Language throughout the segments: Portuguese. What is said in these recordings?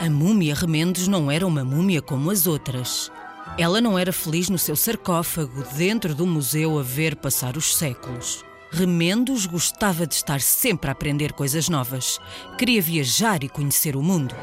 A múmia Remendos não era uma múmia como as outras. Ela não era feliz no seu sarcófago, dentro do museu, a ver passar os séculos. Remendos gostava de estar sempre a aprender coisas novas. Queria viajar e conhecer o mundo.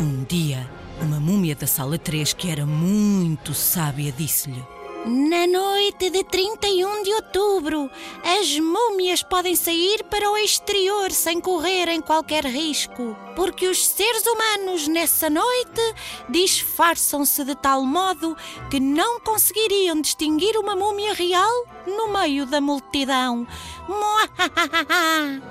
Um dia, uma múmia da sala 3, que era muito sábia, disse-lhe: Na noite de 31 de outubro, as múmias podem sair para o exterior sem correrem qualquer risco, porque os seres humanos nessa noite disfarçam-se de tal modo que não conseguiriam distinguir uma múmia real no meio da multidão.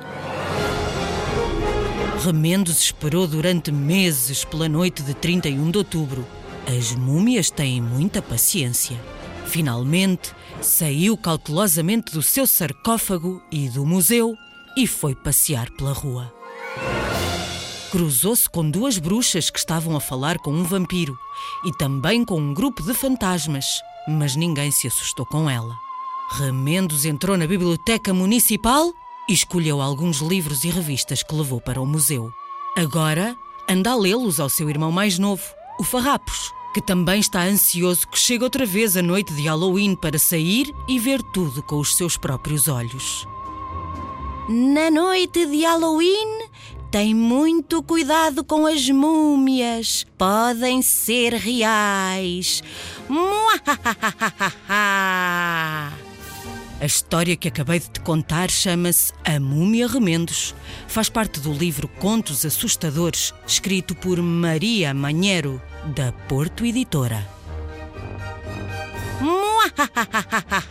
Remendos esperou durante meses pela noite de 31 de outubro. As múmias têm muita paciência. Finalmente, saiu cautelosamente do seu sarcófago e do museu e foi passear pela rua. Cruzou-se com duas bruxas que estavam a falar com um vampiro e também com um grupo de fantasmas, mas ninguém se assustou com ela. Remendos entrou na biblioteca municipal e escolheu alguns livros e revistas que levou para o museu. Agora anda a lê-los ao seu irmão mais novo, o Farrapos, que também está ansioso que chegue outra vez a noite de Halloween para sair e ver tudo com os seus próprios olhos. Na noite de Halloween, tem muito cuidado com as múmias. Podem ser reais. A história que acabei de te contar chama-se A Múmia Remendos. Faz parte do livro Contos Assustadores, escrito por Maria Manheiro, da Porto Editora.